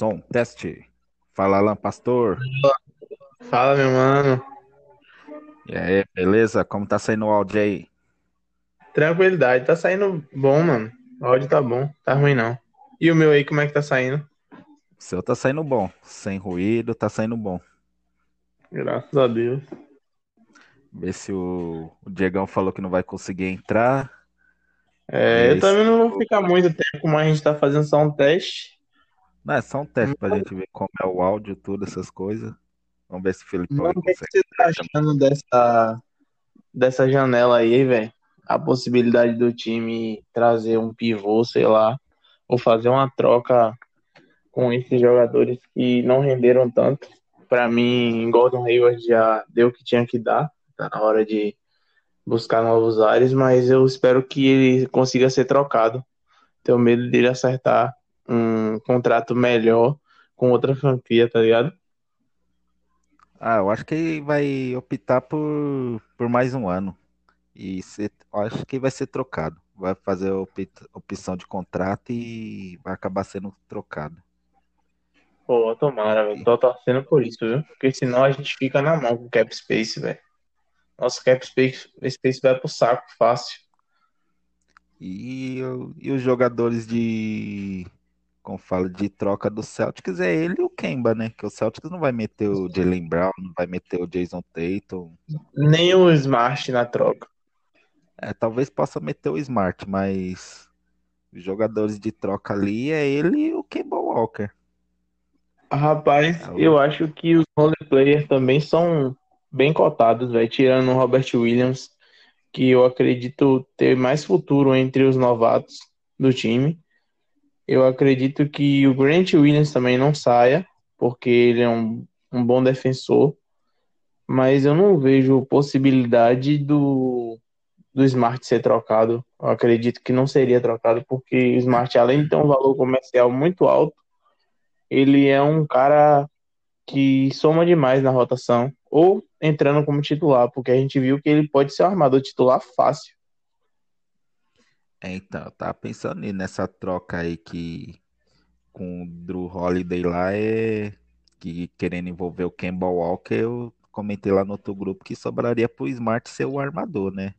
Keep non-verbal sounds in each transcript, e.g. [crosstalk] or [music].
Som, teste. Fala, Alan Pastor. Fala, meu mano. E aí, beleza? Como tá saindo o áudio aí? Tranquilidade, tá saindo bom, mano. O áudio tá bom, tá ruim não. E o meu aí, como é que tá saindo? O seu tá saindo bom. Sem ruído, tá saindo bom. Graças a Deus. Vê se o, o Diegão falou que não vai conseguir entrar. É, É eu também não vou ficar muito tempo, como a gente tá fazendo só um teste. Não, é só um teste pra gente ver como é o áudio, tudo, essas coisas. Vamos ver se o Felipão Mano, o que, você tá achando dessa, dessa janela aí, velho? A possibilidade do time trazer um pivô, sei lá, ou fazer uma troca com esses jogadores que não renderam tanto. Pra mim, Gordon Hayward já deu o que tinha que dar. Tá na hora de buscar novos ares, mas eu espero que ele consiga ser trocado. Tenho medo dele acertar um contrato melhor com outra franquia, tá ligado? Ah, eu acho que vai optar por, por mais um ano. E eu acho que vai ser trocado. Vai fazer opção de contrato e vai acabar sendo trocado. Pô, tomara, velho. Tô torcendo por isso, viu? Porque senão a gente fica na mão com o cap space, velho. Nosso cap space, space vai pro saco fácil. E, e os jogadores de, como fala, de troca do Celtics é ele e o Kemba, né? Que o Celtics não vai meter o Jaylen Brown, não vai meter o Jason Tatum. Nem o Smart na troca. É, talvez possa meter o Smart, mas os jogadores de troca ali é ele e o Kemba Walker. Rapaz, É, o- eu acho que os role players também são bem cotados, velho. Tirando o Robert Williams, que eu acredito ter mais futuro entre os novatos do time. Eu acredito que o Grant Williams também não saia, porque ele é um, um bom defensor. Mas eu não vejo possibilidade do, do Smart ser trocado. Eu acredito que não seria trocado, porque o Smart, além de ter um valor comercial muito alto, ele é um cara que soma demais na rotação, ou entrando como titular, porque a gente viu que ele pode ser um armador titular fácil. É, então, eu tava pensando nessa troca aí que com o Drew Holiday lá é que querendo envolver o Kemba Walker, eu comentei lá no outro grupo que sobraria pro Smart ser o armador, né?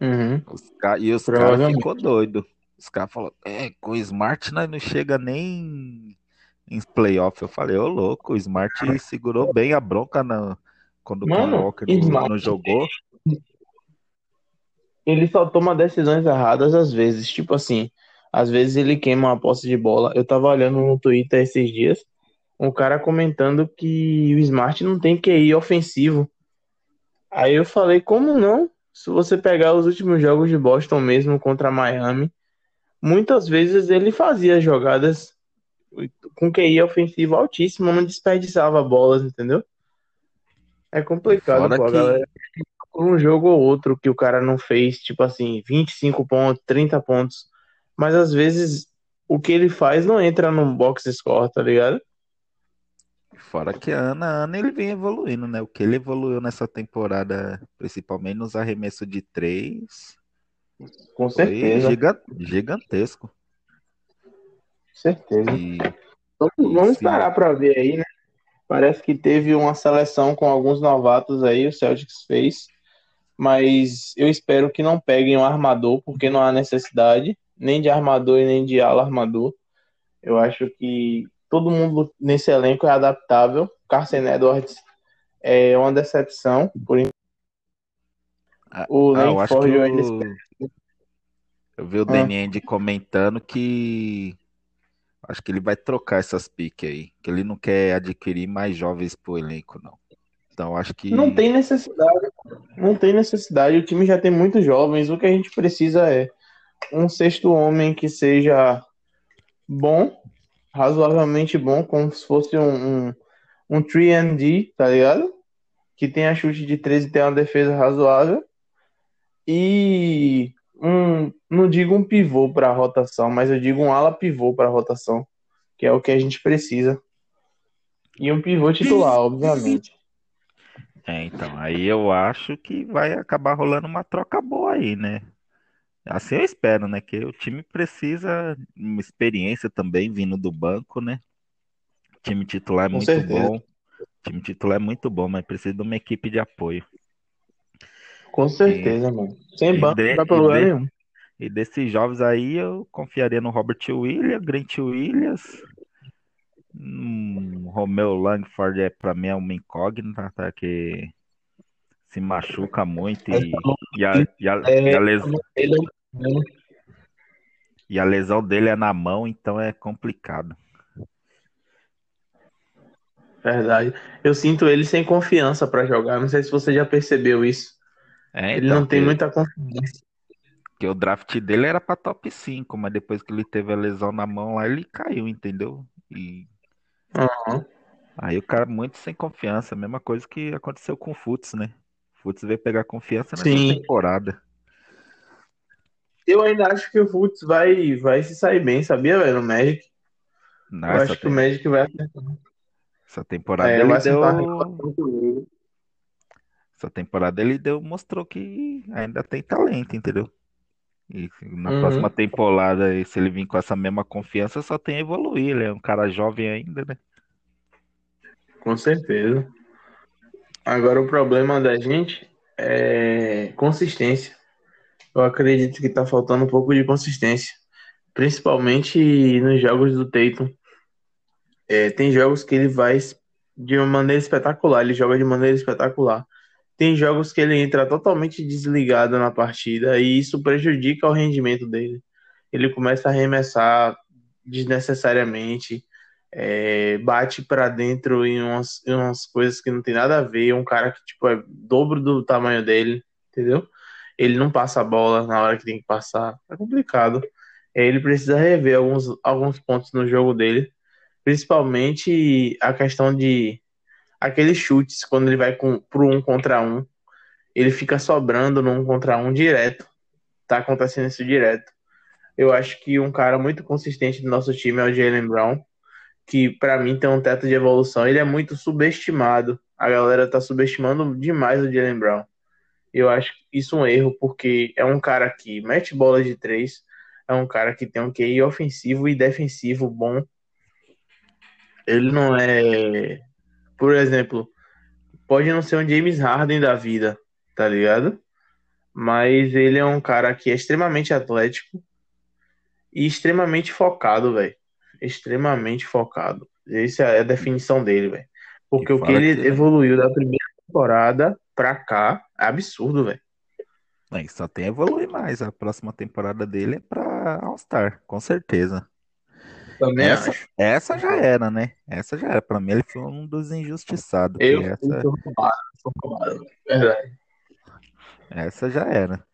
Uhum, Os ca- E os caras ficou doido. Os caras falaram, é, com o Smart nós não chega nem em playoff. Eu falei, ô louco, o Smart segurou bem a bronca na... quando o Kemba Mano, Walker não, não jogou. Ele só toma decisões erradas às vezes. Tipo assim, às vezes ele queima uma posse de bola. Eu tava olhando no Twitter esses dias, um cara comentando que o Smart não tem QI ofensivo. Aí eu falei, como não? Se você pegar os últimos jogos de Boston mesmo contra Miami, muitas vezes ele fazia jogadas com QI ofensivo altíssimo, não desperdiçava bolas, entendeu? É complicado, Fora pô, a que galera um jogo ou outro que o cara não fez, tipo assim, 25 pontos, 30 pontos, mas às vezes o que ele faz não entra num box score, tá ligado? Fora que ano a ano ele vem evoluindo, né? O que ele evoluiu nessa temporada, principalmente nos arremessos de três, Com certeza, giga- gigantesco. certeza. E, vamos se esperar pra ver aí, né? Parece que teve uma seleção com alguns novatos aí, o Celtics fez, mas eu espero que não peguem um armador, porque não há necessidade, nem de armador e nem de ala armador. Eu acho que todo mundo nesse elenco é adaptável. Carson Edwards é uma decepção, por enquanto. ah, o ah, eu acho que Langford eu o, vi o Ah, Danny comentando que acho que ele vai trocar essas piques aí, que ele não quer adquirir mais jovens pro elenco, não. Então acho não que tem necessidade, não tem necessidade. O time já tem muitos jovens. O que a gente precisa é um sexto homem que seja bom, razoavelmente bom, como se fosse um, um, um 3D, tá ligado? Que tenha chute de 13 e tenha uma defesa razoável. E um, não digo um pivô para rotação, mas eu digo um ala pivô para rotação, que é o que a gente precisa. E um pivô titular, obviamente. É, então, aí eu acho que vai acabar rolando uma troca boa aí, né? Assim eu espero, né? Que o time precisa de uma experiência também vindo do banco, né? time titular é Com muito certeza. bom. time titular é muito bom, mas precisa de uma equipe de apoio. Com certeza, mano. Sem e, banco não de, dá e, lugar de, nenhum. e desses jovens aí, eu confiaria no Robert Williams, Grant Williams. Hum, Romeu Langford é para mim é uma incógnita, tá? Que se machuca muito e, e, a, e, a, e, a les, e a lesão dele é na mão, então é complicado. Verdade. Eu sinto ele sem confiança pra jogar. Não sei se você já percebeu isso. É, Ele então, não tem que, muita confiança. que o draft dele era pra top 5, mas depois que ele teve a lesão na mão lá, ele caiu, entendeu? E. aí o cara muito sem confiança, mesma coisa que aconteceu com o Futs, né? O Futs veio pegar confiança nessa Sim. temporada. Eu ainda acho que o Fultz vai, vai se sair bem, sabia, velho? No Magic. Eu Nessa, acho que o tem- Magic vai acertar. essa temporada É, ele vai acertar deu. Essa temporada ele deu, mostrou que ainda tem talento, entendeu? E na Uhum. próxima temporada, se ele vir com essa mesma confiança, só tem a evoluir. Ele é um cara jovem ainda, né? Com certeza. Agora o problema da gente é consistência. Eu acredito que tá faltando um pouco de consistência. Principalmente nos jogos do Tatum. É, tem jogos que ele vai de uma maneira espetacular, ele joga de maneira espetacular. Tem jogos que ele entra totalmente desligado na partida e isso prejudica o rendimento dele. Ele começa a arremessar desnecessariamente, é, bate para dentro em umas, em umas coisas que não tem nada a ver. Um cara que tipo, é dobro do tamanho dele, entendeu? Ele não passa a bola na hora que tem que passar. É complicado. Ele precisa rever alguns, alguns pontos no jogo dele principalmente a questão de aqueles chutes quando ele vai com, pro um contra um, ele fica sobrando no um contra um direto. Tá acontecendo isso direto. Eu acho que um cara muito consistente do nosso time é o Jalen Brown, que para mim tem um teto de evolução. Ele é muito subestimado. A galera tá subestimando demais o Jalen Brown. Eu acho isso um erro, porque é um cara que mete bola de três, é um cara que tem um QI ofensivo e defensivo bom ele não é, por exemplo, pode não ser um James Harden da vida, tá ligado? Mas ele é um cara que é extremamente atlético e extremamente focado, velho. Extremamente focado. Essa é a definição dele, velho. Porque o que ele que- evoluiu da primeira temporada pra cá é absurdo, velho. Aí só tem a evoluir mais. A próxima temporada dele é pra All-Star, com certeza. Também Essa, acho. essa já era, né? Essa já era. Pra mim, ele foi um dos injustiçados. Eu essa, sou roubado, sou roubado. Verdade. essa já era.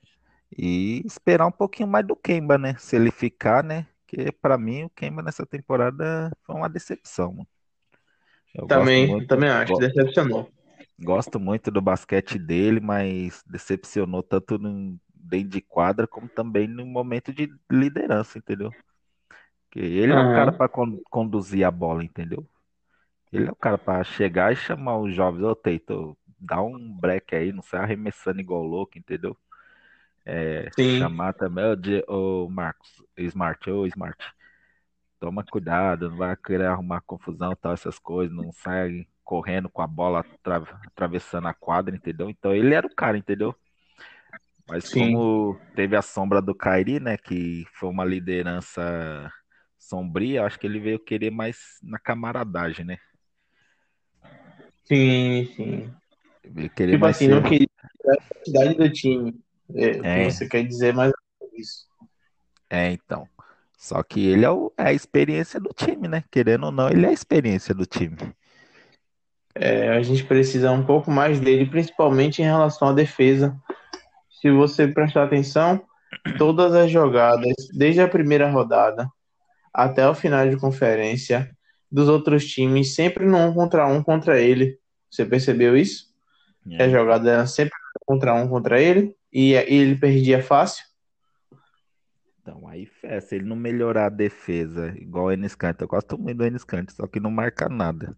E esperar um pouquinho mais do Kemba, né? Se ele ficar, né? Que pra mim, o Kemba nessa temporada foi uma decepção, gosto Também, muito, também acho, go- decepcionou. gosto muito do basquete dele, mas decepcionou tanto no, dentro de quadra como também no momento de liderança, entendeu? Porque ele é o cara para conduzir a bola, entendeu? Ele é o cara para chegar e chamar os jovens, ô Teito, dá um break aí, não sai arremessando igual louco, entendeu? É, chamar também o, Marcos Smart, ô Smart, toma cuidado, não vai querer arrumar confusão tal, essas coisas, não sai correndo com a bola atra- atravessando a quadra, entendeu? Então ele era o cara, entendeu? Mas Sim. como teve a sombra do Kyrie, né, que foi uma liderança sombria, acho que ele veio querer mais na camaradagem, né? Sim, sim. Veio querer Tipo mais assim, ser... não queria a identidade do time. É, o que É, você quer dizer mais ou menos isso. é, então. Só que ele é, o- é a experiência do time, né? Querendo ou não, ele é a experiência do time. É, a gente precisa um pouco mais dele, principalmente em relação à defesa. Se você prestar atenção, todas as jogadas, desde a primeira rodada até o final de conferência, dos outros times, sempre no um contra um contra ele. Você percebeu isso? A É, então. jogada era sempre contra um contra ele e e ele perdia fácil. Então, aí, se ele não melhorar a defesa, igual o Enes Kanter, eu gosto muito do Enes Kanter, só que não marca nada.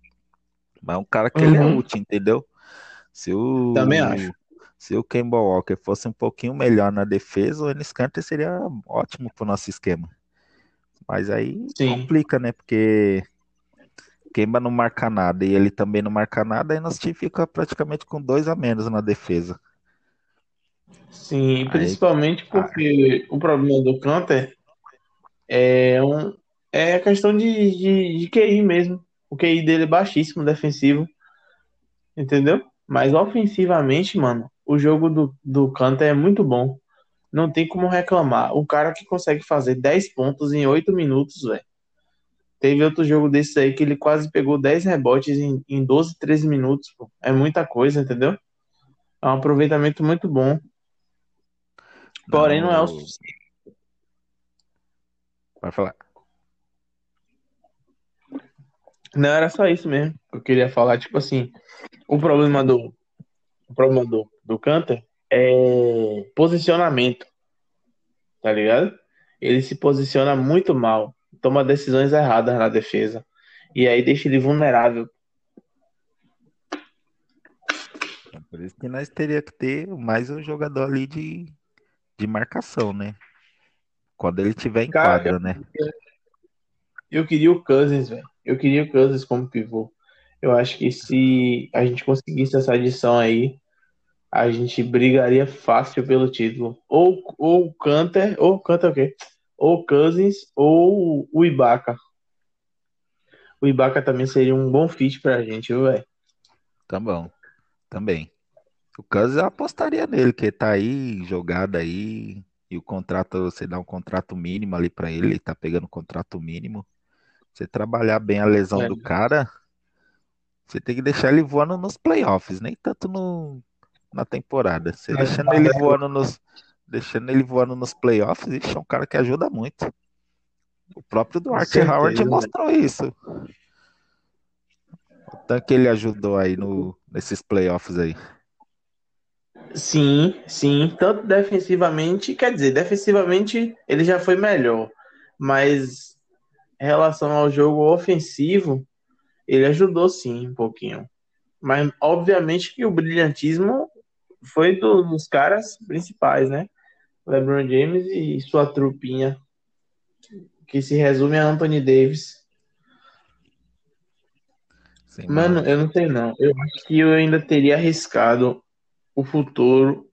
Mas é um cara que ele é Uhum. útil, entendeu? Se Também o, acho. se o Kemba Walker fosse um pouquinho melhor na defesa, o Enes Kanter seria ótimo pro nosso esquema. Mas aí Sim. complica, né? Porque Kemba não marca nada e ele também não marca nada, aí nosso time fica praticamente com dois a menos na defesa. Sim, Aí, principalmente ah, porque o problema do Canter é, um, é a questão de, de, de QI mesmo. O QI dele é baixíssimo, defensivo, entendeu? Mas ofensivamente, mano, o jogo do, do Canter é muito bom. Não tem como reclamar. O cara que consegue fazer 10 pontos em 8 minutos, velho. Teve outro jogo desse aí que ele quase pegou 10 rebotes em, em 12, 13 minutos, pô. É muita coisa, entendeu? É um aproveitamento muito bom. Porém, não, não é o suficiente. Vai falar. Não era só isso mesmo eu queria falar. Tipo assim, o problema do, o problema do, do Canter é posicionamento, tá ligado? Ele se posiciona muito mal, toma decisões erradas na defesa. E aí deixa ele vulnerável. Por isso que nós teria que ter mais um jogador ali de, de marcação, né? Quando ele tiver em Cara, quadra, né? eu queria o Cousins, velho. Eu queria o Cousins como pivô. Eu acho que se a gente conseguisse essa adição aí, a gente brigaria fácil pelo título. Ou, ou o Canter, ou Canter o quê? Ou o Cousins, ou o Ibaka. O Ibaka também seria um bom fit pra gente, viu, velho? Tá bom, também. O Cousins eu apostaria nele, que tá aí, jogado aí, e o contrato, você dá um contrato mínimo ali pra ele, ele tá pegando um contrato mínimo. Você trabalhar bem a lesão É, do cara, você tem que deixar ele voando nos playoffs, nem tanto no, na temporada. Você Mas, deixando ele voando nos, deixando ele voando nos playoffs, ixi, é um cara que ajuda muito. O próprio com Dwight Howard mostrou isso. O tanto que ele ajudou aí no, nesses playoffs aí. Sim, sim. Tanto defensivamente, quer dizer, defensivamente ele já foi melhor. Mas em relação ao jogo ofensivo, ele ajudou sim um pouquinho. Mas obviamente que o brilhantismo foi do- dos caras principais, né? LeBron James e sua trupinha, que se resume a Anthony Davis. Sim, Mano, mano. eu não sei não. Eu acho que eu ainda teria arriscado o futuro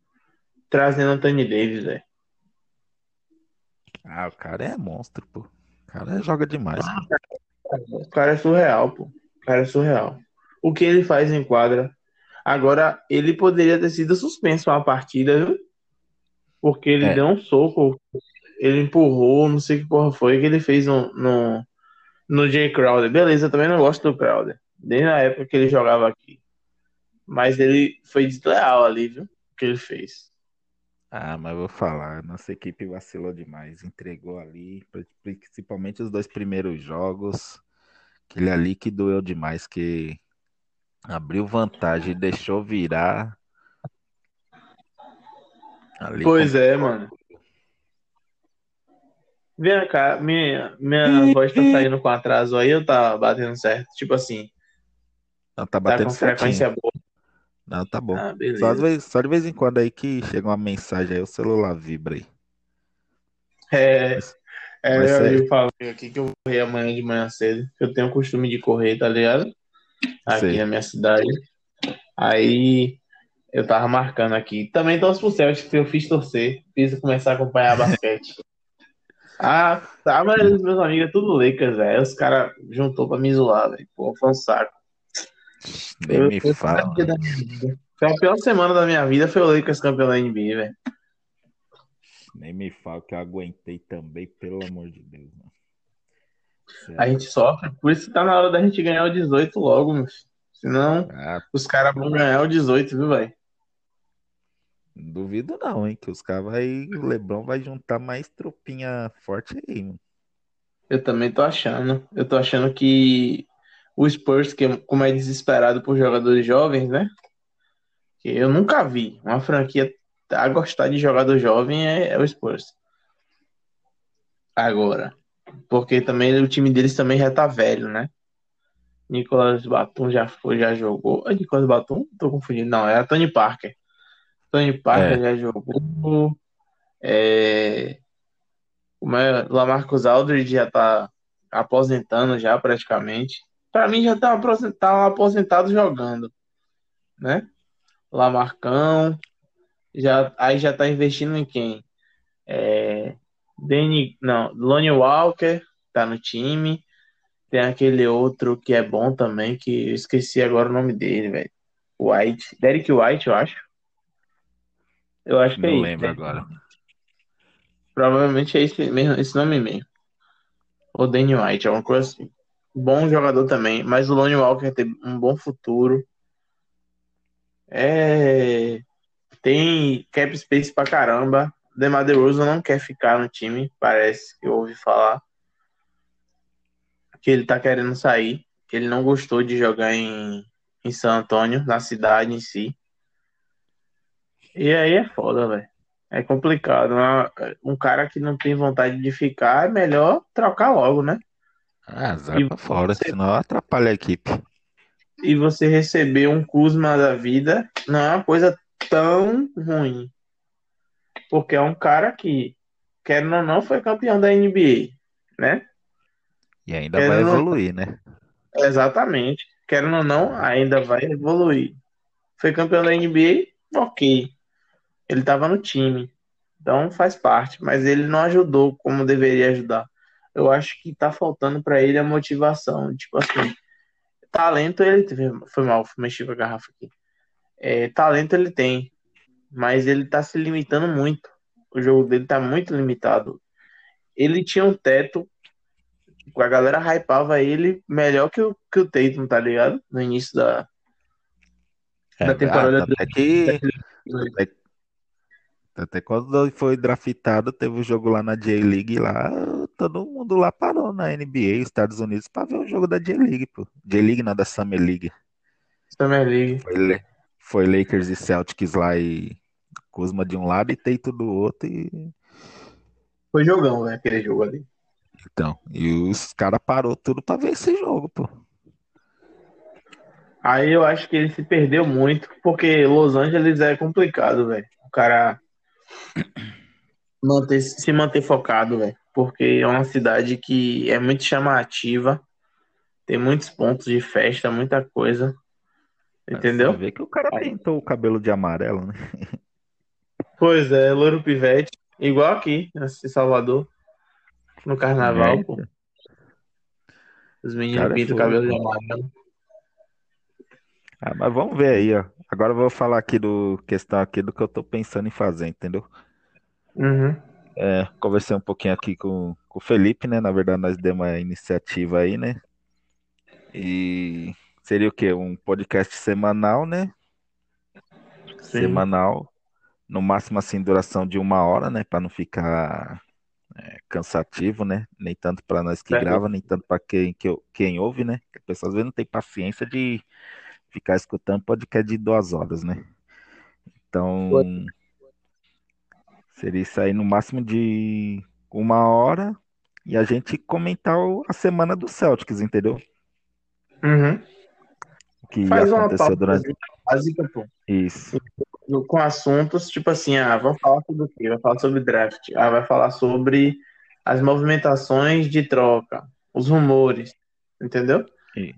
trazendo Anthony Davis, velho. Ah, o cara é monstro, pô. O cara joga demais, pô. O cara é surreal, pô. O cara é surreal. O que ele faz em quadra. Agora, ele poderia ter sido suspenso uma partida, viu? Porque ele É, deu um soco, ele empurrou, não sei que porra foi que ele fez no, no, no Jay Crowder. Beleza, eu também não gosto do Crowder. Desde a época que ele jogava aqui. Mas ele foi desleal ali, viu? O que ele fez. ah, mas eu vou falar, nossa equipe vacilou demais, entregou ali, principalmente os dois primeiros jogos, aquele ali que doeu demais, que abriu vantagem e deixou virar, ali Pois é, mano. Vem cá, minha, minha voz tá saindo com atraso aí, eu tá batendo certo. Tipo assim, Não, tá tá batendo com certinho. frequência boa. Não, tá bom. Ah, Só, às beleza. vezes, só de vez em quando aí que chega uma mensagem aí, o celular vibra aí. É, Mas, mas é, eu falei aqui que eu vou correr amanhã de manhã cedo. Eu tenho o costume de correr, tá ligado? Aqui sei. na minha cidade. Aí eu tava marcando aqui. Também torço pro Celtics, que eu fiz torcer. Fiz começar a acompanhar basquete. [laughs] Ah, tá, a maioria dos meus amigos é tudo Lakers, velho. Os caras juntou pra me zoar, velho. Pô, foi um saco. Nem Eu, me eu, fala. Foi a pior semana da minha vida, foi o Lakers campeão da NBA, velho. Nem me fala que eu aguentei também, pelo amor de Deus. Mano. A Sério. gente sofre, por isso que tá na hora da gente ganhar o 18 logo, meu filho. Senão, Ah, os caras vão ganhar o 18, viu, velho? duvido não, hein? Que os caras vai. O Lebron vai juntar mais tropinha forte aí, mano. Eu também tô achando. Eu tô achando que o Spurs, que como é desesperado por jogadores jovens, né? Que eu nunca vi uma franquia a gostar de jogador jovem é, é o Spurs. Agora, porque também o time deles também já tá velho, né? Nicolas Batum já foi, já jogou. É Nicolas Batum? Tô confundindo. Não, é Tony Parker. Tony Parker É, já jogou. É, como é? Lamarcus Aldridge já tá aposentando já praticamente. Pra mim já tá aposentado, tá aposentado jogando, né? Lamarcão, já, aí já tá investindo em quem? É, Danny, não, Lonnie Walker tá no time. Tem aquele outro que é bom também, que eu esqueci agora o nome dele, velho. White. Derek White, eu acho. Eu acho que Não é isso. lembro né? agora. Provavelmente é esse, mesmo, esse nome mesmo. Ou Danny White, alguma coisa assim. Bom jogador também, mas o Lonnie Walker tem um bom futuro. É... Tem cap space pra caramba. DeMar DeRozan não quer ficar no time, parece que eu ouvi falar. Que ele tá querendo sair. Que ele não gostou de jogar em, em San Antônio, na cidade em si. E aí é foda, velho. É complicado. né? Um cara que não tem vontade de ficar, é melhor trocar logo, né? Ah, E pra fora, você- senão atrapalha a equipe. E você receber um Kuzma da vida não é uma coisa tão ruim. Porque é um cara que, querendo ou não, foi campeão da NBA, né? E ainda vai não- evoluir, né? Exatamente. Querendo ou não, ainda vai evoluir. Foi campeão da NBA, ok. Ele estava no time. Então faz parte. Mas ele não ajudou como deveria ajudar. Eu acho que tá faltando para ele a motivação. Tipo assim, talento ele teve. Foi mal, mexi com a garrafa aqui. É, talento ele tem. Mas ele tá se limitando muito. O jogo dele tá muito limitado. Ele tinha um teto a galera hypava ele melhor que o, que o Tatum, tá ligado? No início da, É, da temporada ah, até quando foi draftado, teve um jogo lá na J-League lá, todo mundo lá parou na NBA, Estados Unidos, pra ver o jogo da J-League, pô. J-League não, da Summer League. Summer League. Foi, foi Lakers e Celtics lá e Kuzma de um lado e Tatum do outro e Foi jogão, né? Aquele jogo ali. então, e os caras parou tudo pra ver esse jogo, pô. Aí eu acho que ele se perdeu muito, porque Los Angeles é complicado, velho. O cara manter, se manter focado, velho. Porque é uma cidade que é muito chamativa, tem muitos pontos de festa, muita coisa. Entendeu? Você vê que o cara pintou o cabelo de amarelo, né? [laughs] Pois é, louro pivete. Igual aqui, em Salvador. No carnaval, É, pô. Os meninos Cara, pintam o cabelo de amarelo. Ah, mas vamos ver aí, ó. Agora eu vou falar aqui do questão aqui do que eu tô pensando em fazer, entendeu? Uhum. É, conversei um pouquinho aqui com, com o Felipe, né? Na verdade, nós demos uma iniciativa aí, né? E seria o quê? Um podcast semanal, né? Sim. Semanal. No máximo, assim, duração de uma hora, né? Pra não ficar é, cansativo, né? Nem tanto pra nós que Certo. grava, nem tanto pra quem, que, quem ouve, né? Porque a pessoa às vezes não tem paciência de ficar escutando podcast de duas horas, né? Então, seria isso aí no máximo de uma hora e a gente comentar a semana do Celtics, entendeu? Uhum. O que Faz uma aconteceu pauta durante básica, pô. isso. Com assuntos, tipo assim, ah, vamos falar sobre o quê? Vai falar sobre draft. Ah, vai falar sobre as movimentações de troca, os rumores, entendeu?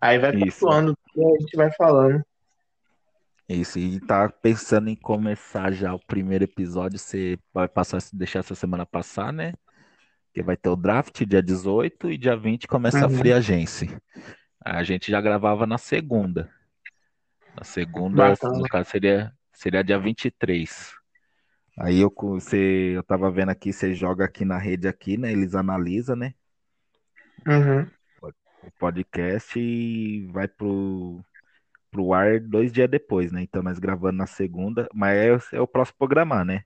Aí vai pontuando e a gente vai falando. Isso, e tá pensando em começar já o primeiro episódio, você vai passar, deixar essa semana passar, né? Que vai ter o draft dia 18 e dia 20 começa a Uhum. free agency. A gente já gravava na segunda. Na segunda, Bacana. no caso, seria, seria dia 23. Aí eu, você, eu tava vendo aqui, você joga aqui na rede aqui, né? Eles analisam, né? Uhum. O podcast e vai pro, pro ar dois dias depois, né? Então nós gravando na segunda, mas é, é o próximo programar, né?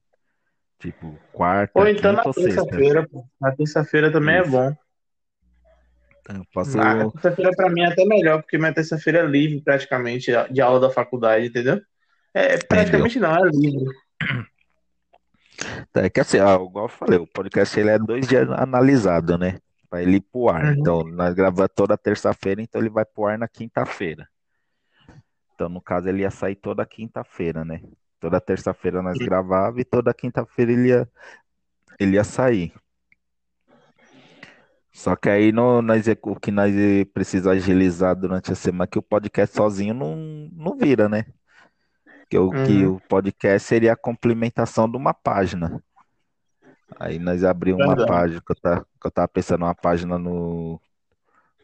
Tipo, quarta, Ou então na quinta sexta. terça-feira. Na terça-feira também é Isso. bom. Então, posso. A terça-feira pra mim é até melhor, porque minha terça-feira é livre praticamente de aula da faculdade, entendeu? É, praticamente não, é livre. É que assim, ó, igual eu falei, o podcast ele é dois dias analisado, né? Pra ele ir pro ar. Uhum. Então, nós gravamos toda terça-feira, então ele vai pro ar na quinta-feira. Então, no caso, ele ia sair toda quinta-feira, né? Toda terça-feira nós gravava e toda quinta-feira ele ia, ele ia sair. Só que aí no, nós, o que nós é precisa agilizar durante a semana, é que o podcast sozinho não, não vira, né? Que o, que Uhum, o podcast seria a complementação de uma página. Aí nós abrimos uma verdade. página, que eu, tá, que eu tava pensando uma página no,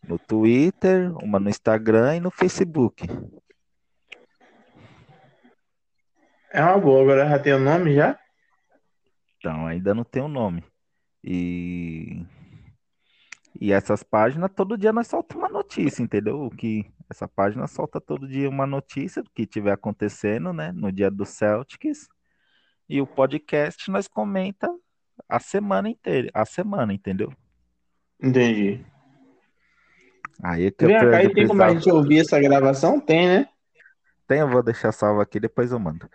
no Twitter, uma no Instagram e no Facebook. É uma boa, agora já tem o nome já? Então ainda não tem o nome. E, e essas páginas, todo dia nós soltamos uma notícia, entendeu? Que essa página solta todo dia uma notícia do que estiver acontecendo, né? No dia do Celtics. E o podcast nós comenta a semana inteira, a semana, entendeu? Entendi. Aí é que eu, Vem cá eu e tem como a gente ouvir essa gravação? Tem, né? Tem, eu vou deixar salvo aqui, depois eu mando.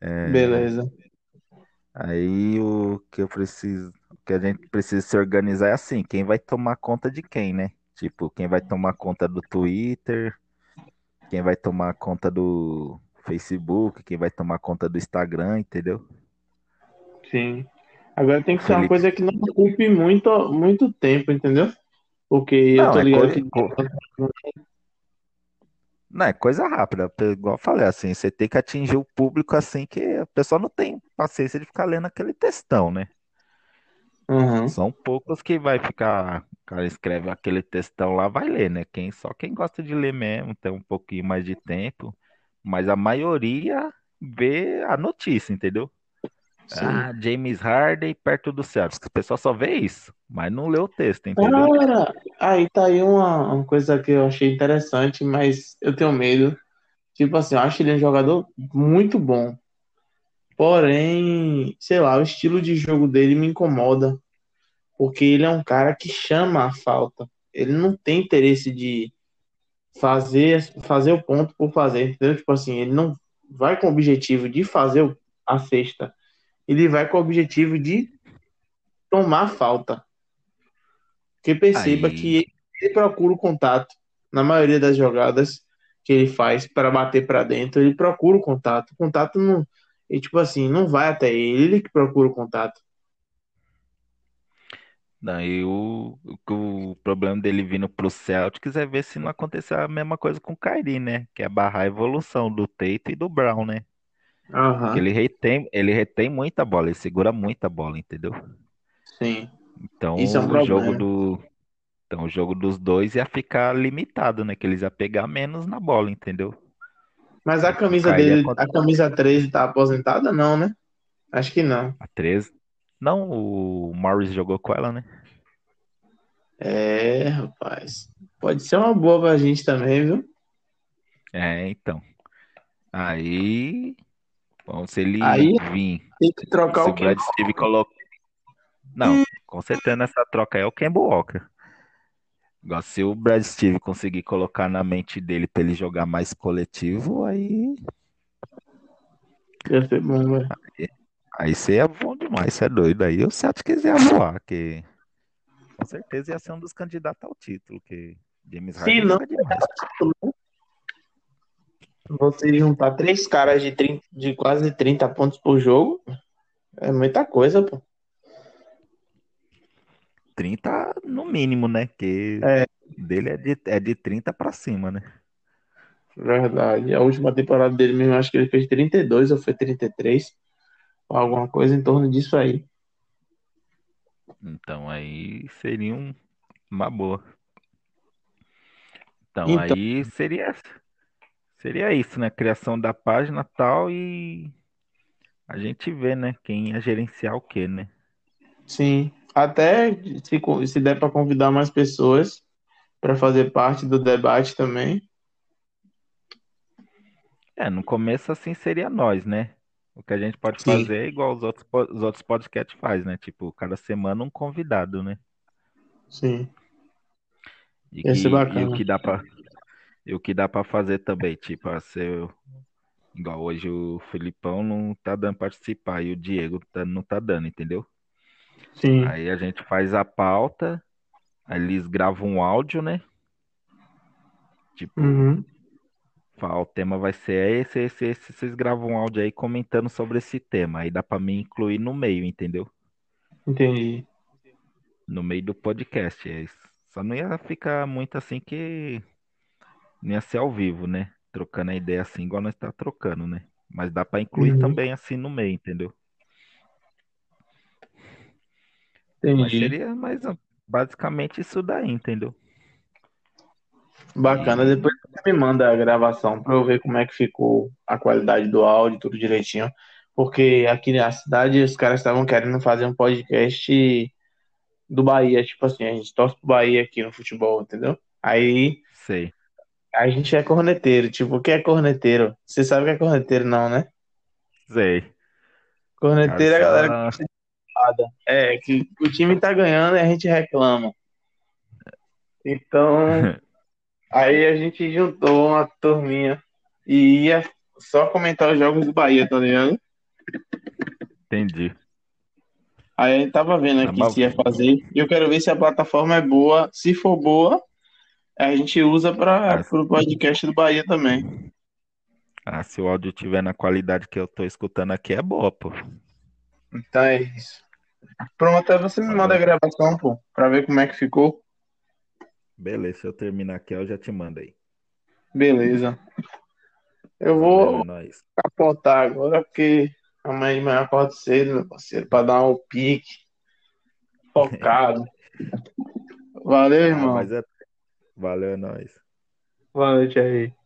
Beleza. Aí o que eu preciso, o que a gente precisa se organizar é assim, quem vai tomar conta de quem, né? Tipo, quem vai tomar conta do Twitter, quem vai tomar conta do Facebook, quem vai tomar conta do Instagram, entendeu? Sim. Agora tem que ser uma coisa que não ocupe muito, muito tempo, entendeu? Porque eu Não, tô é ligado coisa, que. não, é coisa rápida, igual eu falei, assim, você tem que atingir o público assim que a pessoa não tem paciência de ficar lendo aquele textão, né? Uhum. São poucos que vai ficar, o cara escreve aquele textão lá, vai ler, né? Quem, só quem gosta de ler mesmo, tem um pouquinho mais de tempo, mas a maioria vê a notícia, entendeu? Sim. Ah, James Harden perto do Celtics. O pessoal só vê isso, mas não lê o texto, entendeu? Cara, aí tá aí uma, uma coisa que eu achei interessante, mas eu tenho medo. Tipo assim, eu acho ele um jogador muito bom. Porém, sei lá, o estilo de jogo dele me incomoda. Porque ele é um cara que chama a falta. Ele não tem interesse de fazer, fazer o ponto por fazer, entendeu? Tipo assim, ele não vai com o objetivo de fazer a cesta. Ele vai com o objetivo de tomar falta. Porque perceba Aí, que ele procura o contato. Na maioria das jogadas que ele faz para bater para dentro, ele procura o contato. O contato não, e, tipo assim, não vai até ele, ele que procura o contato. daí o, o, o problema dele vindo pro Celtics é ver se não acontecer a mesma coisa com o Kyrie, né? Que é barrar a evolução do Tate e do Brown, né? Aham, ele retém, ele retém muita bola, ele segura muita bola, entendeu? sim. Isso é um Então o jogo problema. do, então, o jogo dos dois ia ficar limitado, né? Que eles iam pegar menos na bola, entendeu? Mas a camisa dele, acontece a camisa 13 tá aposentada? Não, né? Acho que não. a 13. Não, o Morris jogou com ela, né? É, rapaz. Pode ser uma boa pra gente também, viu? É, então. Aí, bom, se ele Aí vir, tem que trocar se o. Brad Steve colocar. Não, com certeza nessa troca aí é o Kemba Walker. Igual se o Brad Steve conseguir colocar na mente dele pra ele jogar mais coletivo, aí, Ia ser bom, velho. aí você é bom demais, você é doido. Aí o Celtics ia voar, que com certeza ia ser um dos candidatos ao título, que James Harden não, joga demais. Você juntar três caras de, 30, de quase 30 pontos por jogo, é muita coisa, pô. 30 no mínimo, né? Que É, dele é de, é de 30 pra cima, né? verdade. A última temporada dele mesmo, acho que ele fez 32 ou foi 33, ou alguma coisa em torno disso aí. Então aí seria um- uma boa. Então Então, aí seria seria isso, né? Criação da página tal e a gente vê, né? Quem ia gerenciar o quê, né? sim. Até se, co- se der para convidar mais pessoas para fazer parte do debate também. É, no começo assim seria nós, né? O que a gente pode Sim, fazer é igual os outros, os outros podcasts faz, né? Tipo, cada semana um convidado, né? sim. E Ia ser que e o bacana. que dá para e o que dá para fazer também, tipo, a ser igual hoje o Felipão não tá dando participar e o Diego tá- não tá dando, entendeu? Sim. Aí a gente faz a pauta, aí eles gravam um áudio, né? Tipo, Uhum. fala, o tema vai ser esse, esse, esse. Vocês gravam um áudio aí comentando sobre esse tema. Aí dá pra mim incluir no meio, entendeu? Entendi. no meio do podcast. É isso. Só não ia ficar muito assim que não ia ser ao vivo, né? Trocando a ideia assim, igual nós tá trocando, né? Mas dá pra incluir Uhum, também assim no meio, entendeu? Mas entendi. seria mais basicamente isso daí, entendeu? Bacana. E Depois você me manda a gravação para eu ver como é que ficou a qualidade do áudio, tudo direitinho. Porque aqui na cidade os caras estavam querendo fazer um podcast do Bahia, tipo assim, a gente torce pro Bahia aqui no futebol, entendeu? Aí sei, a gente é corneteiro, tipo, o que é corneteiro? Você sabe o que é corneteiro, não, né? sei. Corneteiro é a galera só que é que o time tá ganhando e a gente reclama. Então, [laughs] aí a gente juntou uma turminha e ia só comentar os jogos do Bahia, tá ligado? entendi. Aí a gente tava vendo Ah, aqui mas se ia fazer. E eu quero ver se a plataforma é boa. Se for boa, a gente usa para ah, o podcast do Bahia também. ah, se o áudio tiver na qualidade que eu tô escutando aqui, é boa, pô. Então é isso. Pronto, aí você me manda a gravação, pô, pra ver como é que ficou. beleza, se eu terminar aqui, eu já te mando aí. Beleza. Eu é vou nóis. capotar agora, porque amanhã de manhã acordo cedo, meu parceiro, pra dar um pique, [laughs] focado. Valeu, Ah, irmão. mas é. Valeu, é nóis. Boa noite aí.